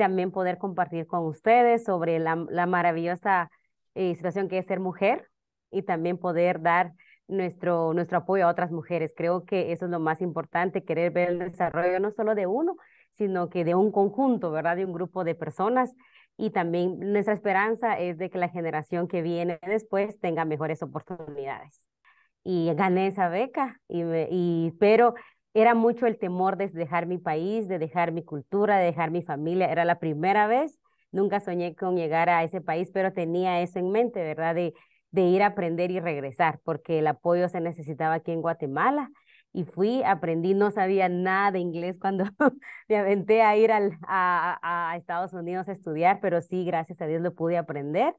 también poder compartir con ustedes sobre la, maravillosa eh, situación que es ser mujer y también poder dar nuestro, nuestro apoyo a otras mujeres. Creo que eso es lo más importante, querer ver el desarrollo no solo de uno, sino que de un conjunto, ¿verdad? De un grupo de personas. Y también nuestra esperanza es de que la generación que viene después tenga mejores oportunidades. Y gané esa beca, y, y pero era mucho el temor de dejar mi país, de dejar mi cultura, de dejar mi familia. Era la primera vez, nunca soñé con llegar a ese país, pero tenía eso en mente, ¿verdad? De, de ir a aprender y regresar, porque el apoyo se necesitaba aquí en Guatemala. Y fui, aprendí, no sabía nada de inglés cuando me aventé a ir al, a, a Estados Unidos a estudiar, pero sí, gracias a Dios lo pude aprender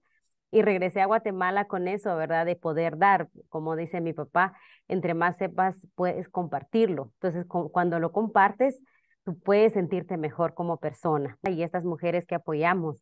y regresé a Guatemala con eso, ¿verdad? De poder dar, como dice mi papá, entre más sepas, puedes compartirlo. Entonces, cuando lo compartes, tú puedes sentirte mejor como persona. Y estas mujeres que apoyamos,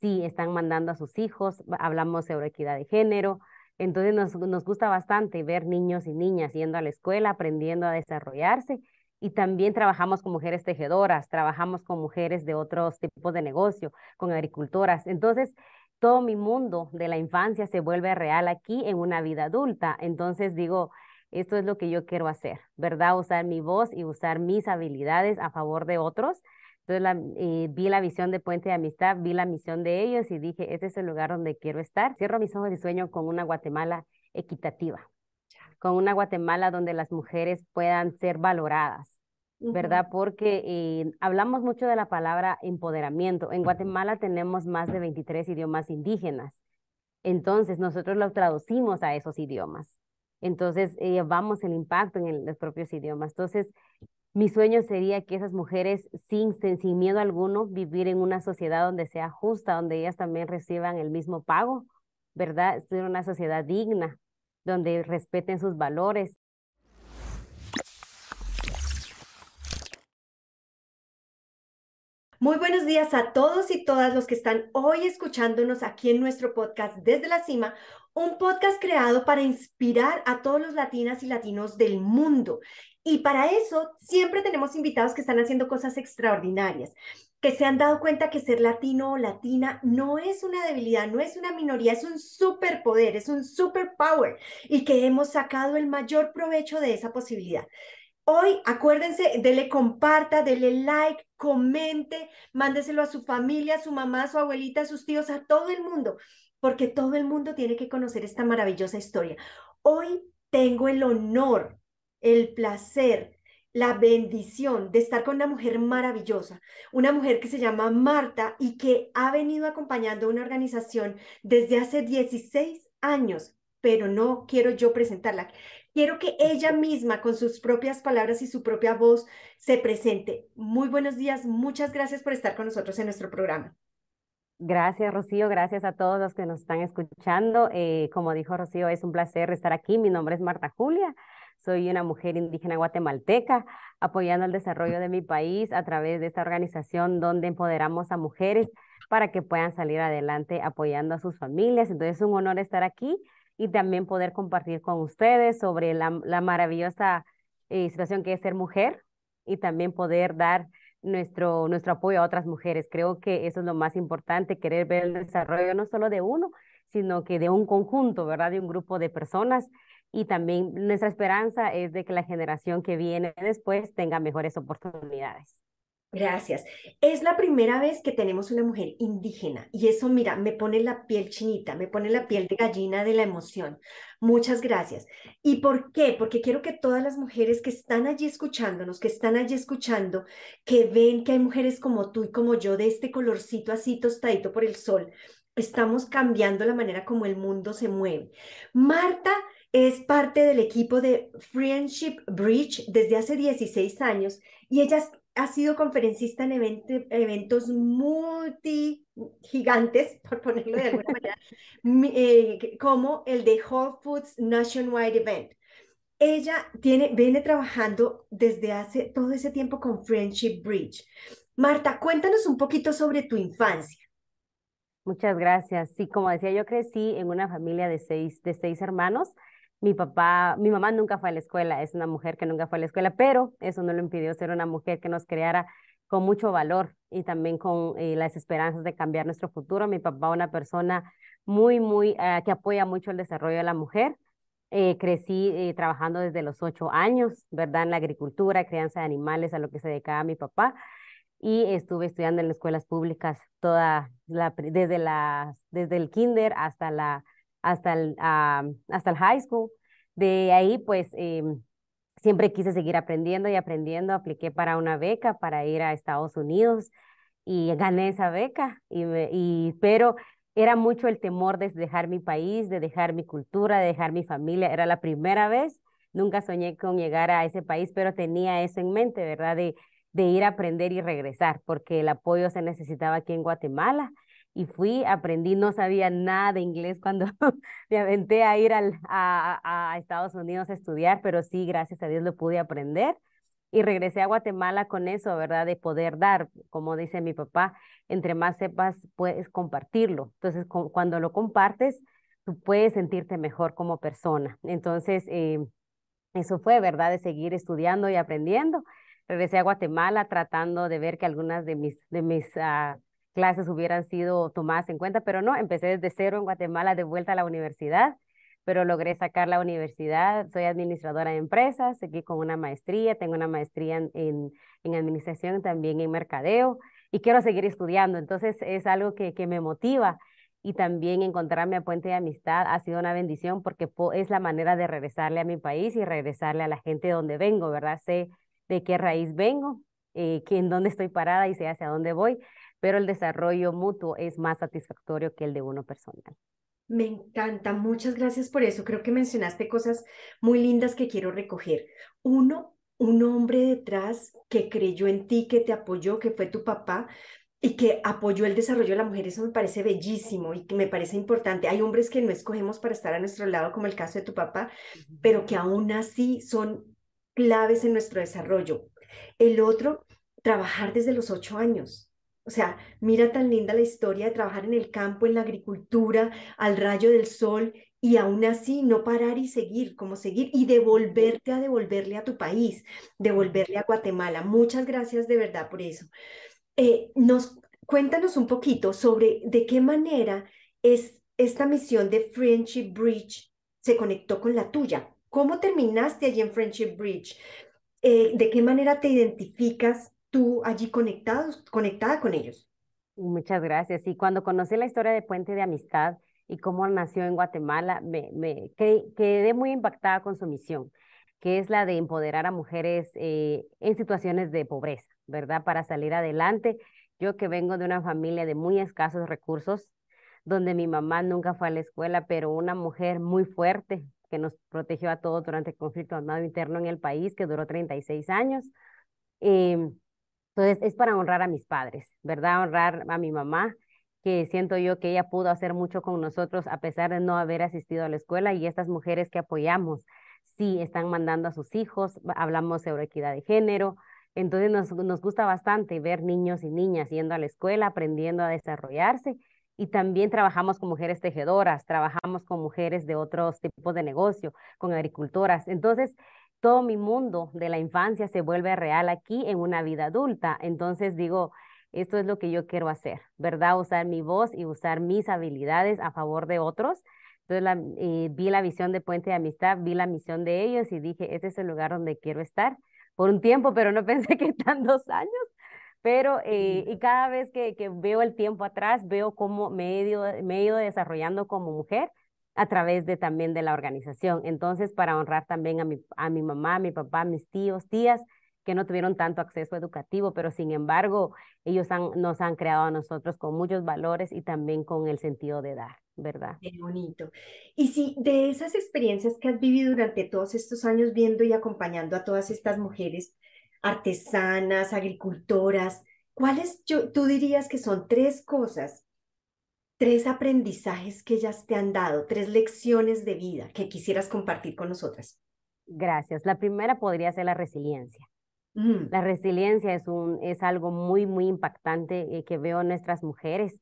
sí, están mandando a sus hijos, hablamos sobre equidad de género. Entonces, nos, nos gusta bastante ver niños y niñas yendo a la escuela, aprendiendo a desarrollarse. Y también trabajamos con mujeres tejedoras, trabajamos con mujeres de otros tipos de negocio, con agricultoras. Entonces, todo mi mundo de la infancia se vuelve real aquí en una vida adulta. Entonces digo, esto es lo que yo quiero hacer, ¿verdad? Usar mi voz y usar mis habilidades a favor de otros. Entonces eh, vi la visión de Puente de Amistad, vi la misión de ellos y dije, este es el lugar donde quiero estar. Cierro mis ojos y sueño con una Guatemala equitativa, con una Guatemala donde las mujeres puedan ser valoradas, ¿verdad? Porque eh, hablamos mucho de la palabra empoderamiento. En Guatemala tenemos más de 23 idiomas indígenas. Entonces, nosotros lo traducimos a esos idiomas. Entonces, eh, vamos el impacto en los propios idiomas. Entonces, mi sueño sería que esas mujeres, sin, sin miedo alguno, vivir en una sociedad donde sea justa, donde ellas también reciban el mismo pago, ¿verdad? Ser una sociedad digna, donde respeten sus valores, Muy buenos días a todos y todas los que están hoy escuchándonos aquí en nuestro podcast Desde la Cima, un podcast creado para inspirar a todos los latinas y latinos del mundo. Y para eso siempre tenemos invitados que están haciendo cosas extraordinarias, que se han dado cuenta que ser latino o latina no es una debilidad, no es una minoría, es un superpoder, es un superpower y que hemos sacado el mayor provecho de esa posibilidad. Hoy, acuérdense, dele comparta, dele like, comente, mándeselo a su familia, a su mamá, a su abuelita, a sus tíos, a todo el mundo, porque todo el mundo tiene que conocer esta maravillosa historia. Hoy tengo el honor, el placer, la bendición de estar con una mujer maravillosa, una mujer que se llama Marta y que ha venido acompañando una organización desde hace 16 años, pero no quiero yo presentarla. Quiero que ella misma, con sus propias palabras y su propia voz, se presente. Muy buenos días, muchas gracias por estar con nosotros en nuestro programa. Gracias, Rocío. Gracias a todos los que nos están escuchando. Eh, como dijo Rocío, es un placer estar aquí. Mi nombre es Marta Julia. Soy una mujer indígena guatemalteca apoyando el desarrollo de mi país a través de esta organización donde empoderamos a mujeres para que puedan salir adelante apoyando a sus familias. Entonces es un honor estar aquí y también poder compartir con ustedes sobre la, maravillosa eh, situación que es ser mujer y también poder dar nuestro, nuestro apoyo a otras mujeres. Creo que eso es lo más importante, querer ver el desarrollo no solo de uno, sino que de un conjunto, ¿verdad? De un grupo de personas. Y también nuestra esperanza es de que la generación que viene después tenga mejores oportunidades. Gracias. Es la primera vez que tenemos una mujer indígena y eso, mira, me pone la piel chinita, me pone la piel de gallina de la emoción. Muchas gracias. ¿Y por qué? Porque quiero que todas las mujeres que están allí escuchándonos, que están allí escuchando, que ven que hay mujeres como tú y como yo de este colorcito así tostadito por el sol, estamos cambiando la manera como el mundo se mueve. Marta es parte del equipo de Friendship Bridge desde hace 16 años y ella ha sido conferencista en eventos multi gigantes, por ponerlo de alguna manera, eh, como el de Whole Foods Nationwide Event. Ella viene trabajando desde hace todo ese tiempo con Friendship Bridge. Marta, cuéntanos un poquito sobre tu infancia. Muchas gracias. Sí, como decía, yo crecí en una familia de seis, de seis hermanos. Mi papá, mi mamá nunca fue a la escuela, es una mujer que nunca fue a la escuela, pero eso no le impidió ser una mujer que nos creara con mucho valor y también con eh, las esperanzas de cambiar nuestro futuro. Mi papá, una persona muy, muy, eh, que apoya mucho el desarrollo de la mujer. Eh, crecí trabajando desde los ocho años, ¿verdad? En la agricultura, crianza de animales, a lo que se dedicaba mi papá. Y estuve estudiando en escuelas públicas toda la, desde, la, desde el kinder hasta, la, hasta, el, ah, hasta el high school. De ahí, pues, em, siempre quise seguir aprendiendo y aprendiendo. Apliqué para una beca para ir a Estados Unidos y gané esa beca. Y, y, pero era mucho el temor de dejar mi país, de dejar mi cultura, de dejar mi familia. Era la primera vez. Nunca soñé con llegar a ese país, pero tenía eso en mente, ¿verdad? De, de ir a aprender y regresar, porque el apoyo se necesitaba aquí en Guatemala y fui, aprendí, no sabía nada de inglés cuando me aventé a ir al, a, a, Estados Unidos a estudiar, pero sí, gracias a Dios lo pude aprender. Y regresé a Guatemala con eso, ¿verdad? De poder dar, como dice mi papá, entre más sepas, puedes compartirlo. Entonces, cuando lo compartes, tú puedes sentirte mejor como persona. Entonces, eh, eso fue, ¿verdad? De seguir estudiando y aprendiendo. Regresé a Guatemala tratando de ver que algunas de mis, de mis uh, clases hubieran sido tomadas en cuenta, pero no, empecé desde cero en Guatemala de vuelta a la universidad, pero logré sacar la universidad, soy administradora de empresas, seguí con una maestría, tengo una maestría en, en, administración, también en mercadeo, y quiero seguir estudiando, entonces es algo que, que me motiva y también encontrarme a Puente de Amistad ha sido una bendición porque es la manera de regresarle a mi país y regresarle a la gente de donde vengo, ¿verdad? Sé de qué raíz vengo, eh, que en dónde estoy parada y sé hacia dónde voy pero el desarrollo mutuo es más satisfactorio que el de uno personal. Me encanta, muchas gracias por eso. Creo que mencionaste cosas muy lindas que quiero recoger. Uno, un hombre detrás que creyó en ti, que te apoyó, que fue tu papá y que apoyó el desarrollo de la mujer. Eso me parece bellísimo y que me parece importante. Hay hombres que no escogemos para estar a nuestro lado, como el caso de tu papá, pero que aún así son claves en nuestro desarrollo. El otro, trabajar desde los ocho años o sea, mira tan linda la historia de trabajar en el campo, en la agricultura, al rayo del sol y aún así no parar y seguir, como seguir y devolverte a devolverle a tu país, devolverle a Guatemala. Muchas gracias de verdad por eso. Eh, nos, cuéntanos un poquito sobre de qué manera es esta misión de Friendship Bridge se conectó con la tuya. ¿Cómo terminaste allí en Friendship Bridge? Eh, ¿De qué manera te identificas tú allí conectados, conectada con ellos. Muchas gracias. Y cuando conocí la historia de Puente de Amistad y cómo nació en Guatemala, me, me quedé muy impactada con su misión, que es la de empoderar a mujeres eh, en situaciones de pobreza, ¿verdad? Para salir adelante. Yo que vengo de una familia de muy escasos recursos, donde mi mamá nunca fue a la escuela, pero una mujer muy fuerte que nos protegió a todos durante el conflicto armado interno en el país, que duró 36 años. Eh, entonces, es para honrar a mis padres, ¿verdad? Honrar a mi mamá, que siento yo que ella pudo hacer mucho con nosotros a pesar de no haber asistido a la escuela y estas mujeres que apoyamos, sí, están mandando a sus hijos, hablamos sobre equidad de género, entonces nos, nos gusta bastante ver niños y niñas yendo a la escuela, aprendiendo a desarrollarse y también trabajamos con mujeres tejedoras, trabajamos con mujeres de otros tipos de negocio, con agricultoras. Entonces, todo mi mundo de la infancia se vuelve real aquí en una vida adulta. Entonces digo, esto es lo que yo quiero hacer, ¿verdad? Usar mi voz y usar mis habilidades a favor de otros. Entonces eh, vi la visión de Puente de Amistad, vi la misión de ellos y dije, este es el lugar donde quiero estar por un tiempo, pero no pensé que están dos años. Pero, eh, y cada vez que, que, veo el tiempo atrás, veo cómo me me he ido desarrollando como mujer a través de también de la organización. Entonces, para honrar también a mi, a mi mamá, mi papá, mis tíos, tías, que no tuvieron tanto acceso educativo, pero sin embargo, ellos han, nos han creado a nosotros con muchos valores y también con el sentido de dar, ¿verdad? Qué bonito. Y si de esas experiencias que has vivido durante todos estos años viendo y acompañando a todas estas mujeres artesanas, agricultoras, ¿cuáles yo, tú dirías que son tres cosas tres aprendizajes que ellas te han dado, tres lecciones de vida que quisieras compartir con nosotras. Gracias. La primera podría ser la resiliencia. Mm. La resiliencia es, un, es algo muy, muy impactante eh, que veo en nuestras mujeres,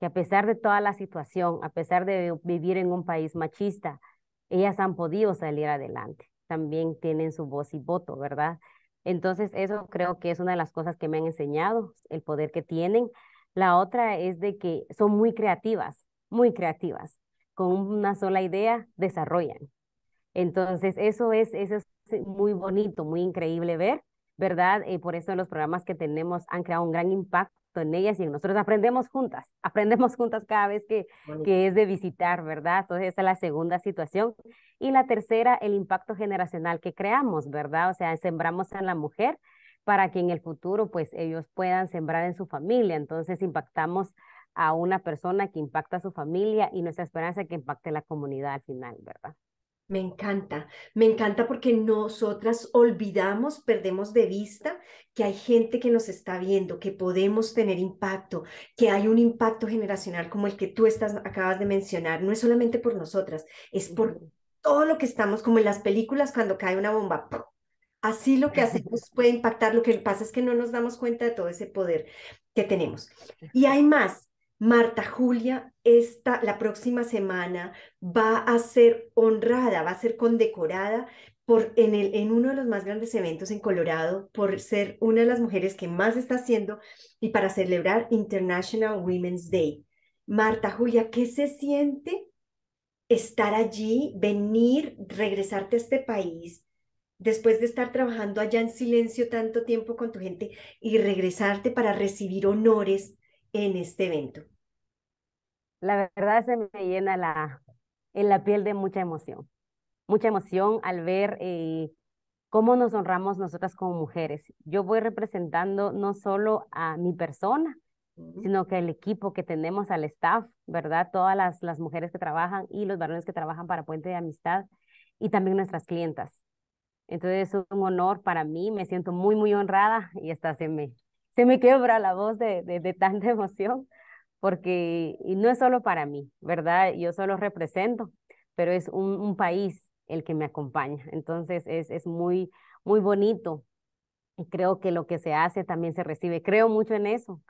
que a pesar de toda la situación, a pesar de vivir en un país machista, ellas han podido salir adelante. También tienen su voz y voto, ¿verdad? Entonces, eso creo que es una de las cosas que me han enseñado, el poder que tienen. La otra es de que son muy creativas, muy creativas. Con una sola idea desarrollan. Entonces, eso es, eso es muy bonito, muy increíble ver, ¿verdad? Y por eso los programas que tenemos han creado un gran impacto en ellas y nosotros aprendemos juntas, aprendemos juntas cada vez que, que es de visitar, ¿verdad? Entonces esa es la segunda situación. Y la tercera, el impacto generacional que creamos, ¿verdad? O sea, sembramos en la mujer para que en el futuro pues ellos puedan sembrar en su familia. Entonces impactamos a una persona que impacta a su familia y nuestra esperanza es que impacte la comunidad al final, ¿verdad? Me encanta, me encanta porque nosotras olvidamos, perdemos de vista que hay gente que nos está viendo, que podemos tener impacto, que hay un impacto generacional como el que tú estás, acabas de mencionar. No es solamente por nosotras, es por todo lo que estamos, como en las películas cuando cae una bomba. Así lo que hacemos puede impactar. Lo que pasa es que no nos damos cuenta de todo ese poder que tenemos. Y hay más. Marta Julia, esta, la próxima semana va a ser honrada, va a ser condecorada por, en, el, en uno de los más grandes eventos en Colorado por ser una de las mujeres que más está haciendo y para celebrar International Women's Day. Marta Julia, ¿qué se siente estar allí, venir, regresarte a este país, después de estar trabajando allá en silencio tanto tiempo con tu gente y regresarte para recibir honores en este evento? La verdad se me llena la, en la piel de mucha emoción, mucha emoción al ver eh, cómo nos honramos nosotras como mujeres. Yo voy representando no solo a mi persona, sino que el equipo que tenemos al staff, ¿verdad? Todas las, las mujeres que trabajan y los varones que trabajan para Puente de Amistad y también nuestras clientas. Entonces es un honor para mí, me siento muy, muy honrada y hasta se me, se me quiebra la voz de, de, tanta emoción, porque y no es solo para mí, ¿verdad? Yo solo represento, pero es un, un país el que me acompaña. Entonces es, es muy, muy bonito y creo que lo que se hace también se recibe. Creo mucho en eso,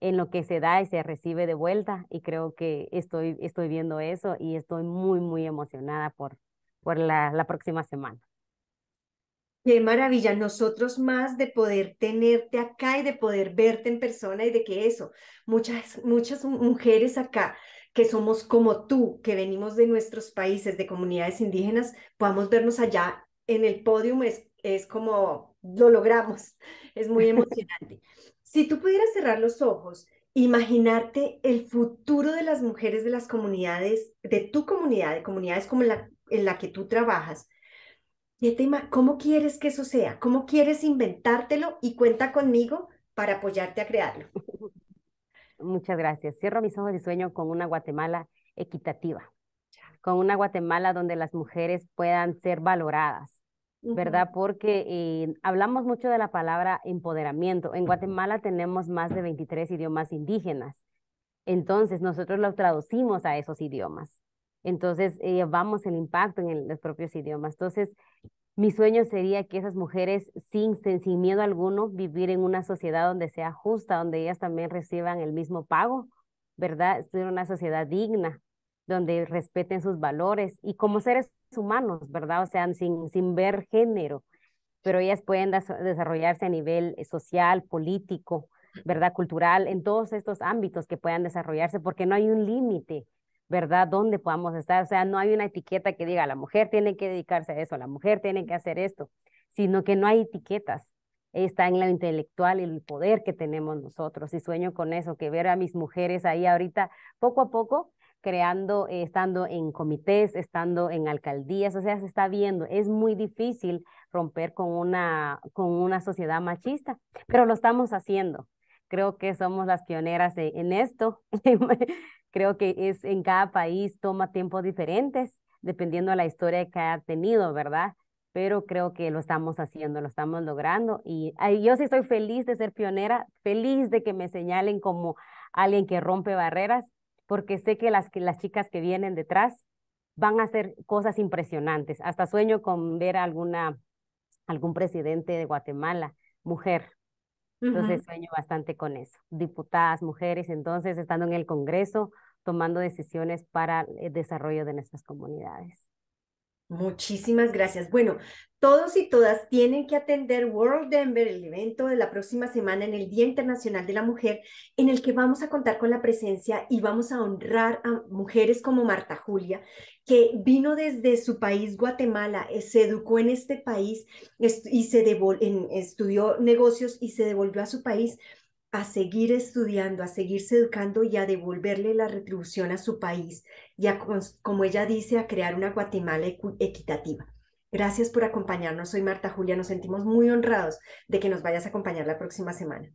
en lo que se da y se recibe de vuelta y creo que estoy, estoy viendo eso y estoy muy, muy emocionada por, por la, la próxima semana. Qué maravilla, nosotros más de poder tenerte acá y de poder verte en persona y de que eso, muchas, muchas mujeres acá que somos como tú, que venimos de nuestros países, de comunidades indígenas, podamos vernos allá en el podio, es, es como lo logramos, es muy emocionante. si tú pudieras cerrar los ojos, imaginarte el futuro de las mujeres de las comunidades, de tu comunidad, de comunidades como la, en la que tú trabajas, ¿Cómo quieres que eso sea? ¿Cómo quieres inventártelo? Y cuenta conmigo para apoyarte a crearlo. Muchas gracias. Cierro mis ojos y sueño con una Guatemala equitativa, con una Guatemala donde las mujeres puedan ser valoradas, ¿verdad? Porque eh, hablamos mucho de la palabra empoderamiento. En Guatemala tenemos más de 23 idiomas indígenas. Entonces, nosotros lo traducimos a esos idiomas. Entonces, llevamos el impacto en los propios idiomas. Entonces, mi sueño sería que esas mujeres, sin, sin miedo alguno, vivir en una sociedad donde sea justa, donde ellas también reciban el mismo pago, ¿verdad? Estudiar una sociedad digna, donde respeten sus valores y como seres humanos, ¿verdad? O sea, sin, sin ver género, pero ellas pueden desarrollarse a nivel social, político, ¿verdad? Cultural, en todos estos ámbitos que puedan desarrollarse, porque no hay un límite ¿verdad? ¿Dónde podamos estar? O sea, no hay una etiqueta que diga, la mujer tiene que dedicarse a eso, la mujer tiene que hacer esto, sino que no hay etiquetas. Está en lo intelectual y el poder que tenemos nosotros. Y sueño con eso, que ver a mis mujeres ahí ahorita, poco a poco, creando, eh, estando en comités, estando en alcaldías, o sea, se está viendo. Es muy difícil romper con una, con una sociedad machista, pero lo estamos haciendo. Creo que somos las pioneras en esto. Creo que es en cada país toma tiempos diferentes, dependiendo de la historia que ha tenido, ¿verdad? Pero creo que lo estamos haciendo, lo estamos logrando. Y yo sí estoy feliz de ser pionera, feliz de que me señalen como alguien que rompe barreras, porque sé que las, que las chicas que vienen detrás van a hacer cosas impresionantes. Hasta sueño con ver a alguna, algún presidente de Guatemala, mujer. Entonces sueño bastante con eso. Diputadas, mujeres, entonces estando en el Congreso, tomando decisiones para el desarrollo de nuestras comunidades. Muchísimas gracias. Bueno, todos y todas tienen que atender World Denver, el evento de la próxima semana en el Día Internacional de la Mujer, en el que vamos a contar con la presencia y vamos a honrar a mujeres como Marta Julia, que vino desde su país, Guatemala, eh, se educó en este país y se estudió negocios y se devolvió a su país a seguir estudiando, a seguirse educando y a devolverle la retribución a su país y a, como ella dice, a crear una Guatemala equitativa. Gracias por acompañarnos. Soy Marta Julia. Nos sentimos muy honrados de que nos vayas a acompañar la próxima semana.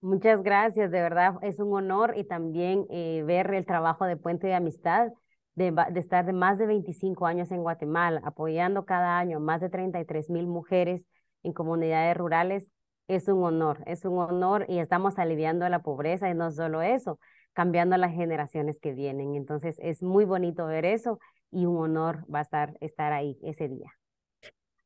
Muchas gracias, de verdad es un honor y también eh, ver el trabajo de Puente de Amistad, de, de, estar de más de 25 años en Guatemala, apoyando cada año más de 33 mil mujeres en comunidades rurales es un honor, es un honor y estamos aliviando la pobreza y no solo eso, cambiando las generaciones que vienen. Entonces es muy bonito ver eso y un honor va a estar, estar ahí ese día.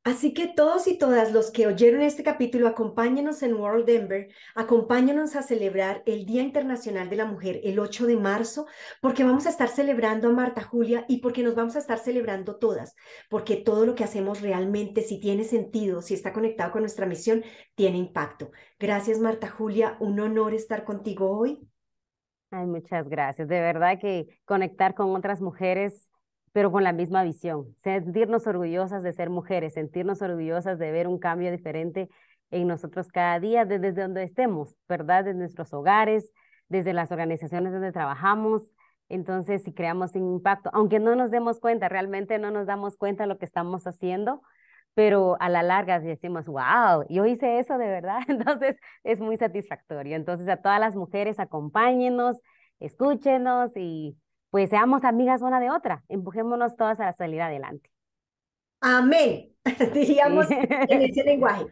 Así que todos y todas los que oyeron este capítulo, acompáñenos en World Denver, acompáñenos a celebrar el Día Internacional de la Mujer el 8 de marzo, porque vamos a estar celebrando a Marta Julia y porque nos vamos a estar celebrando todas, porque todo lo que hacemos realmente, si tiene sentido, si está conectado con nuestra misión, tiene impacto. Gracias, Marta Julia, un honor estar contigo hoy. Ay, muchas gracias. De verdad que conectar con otras mujeres pero con la misma visión, sentirnos orgullosas de ser mujeres, sentirnos orgullosas de ver un cambio diferente en nosotros cada día, desde donde estemos, ¿verdad? Desde nuestros hogares, desde las organizaciones donde trabajamos. Entonces, si creamos un impacto, aunque no nos demos cuenta, realmente no nos damos cuenta de lo que estamos haciendo, pero a la larga decimos, wow, yo hice eso de verdad. Entonces, es muy satisfactorio. Entonces, a todas las mujeres, acompáñenos, escúchenos y pues seamos amigas una de otra, empujémonos todas a salir adelante. Amén, diríamos en ese lenguaje.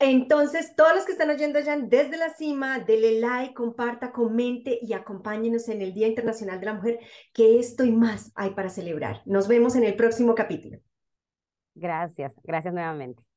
Entonces, todos los que están oyendo ya desde la cima, denle like, comparta, comente y acompáñenos en el Día Internacional de la Mujer, que esto y más hay para celebrar. Nos vemos en el próximo capítulo. Gracias, gracias nuevamente.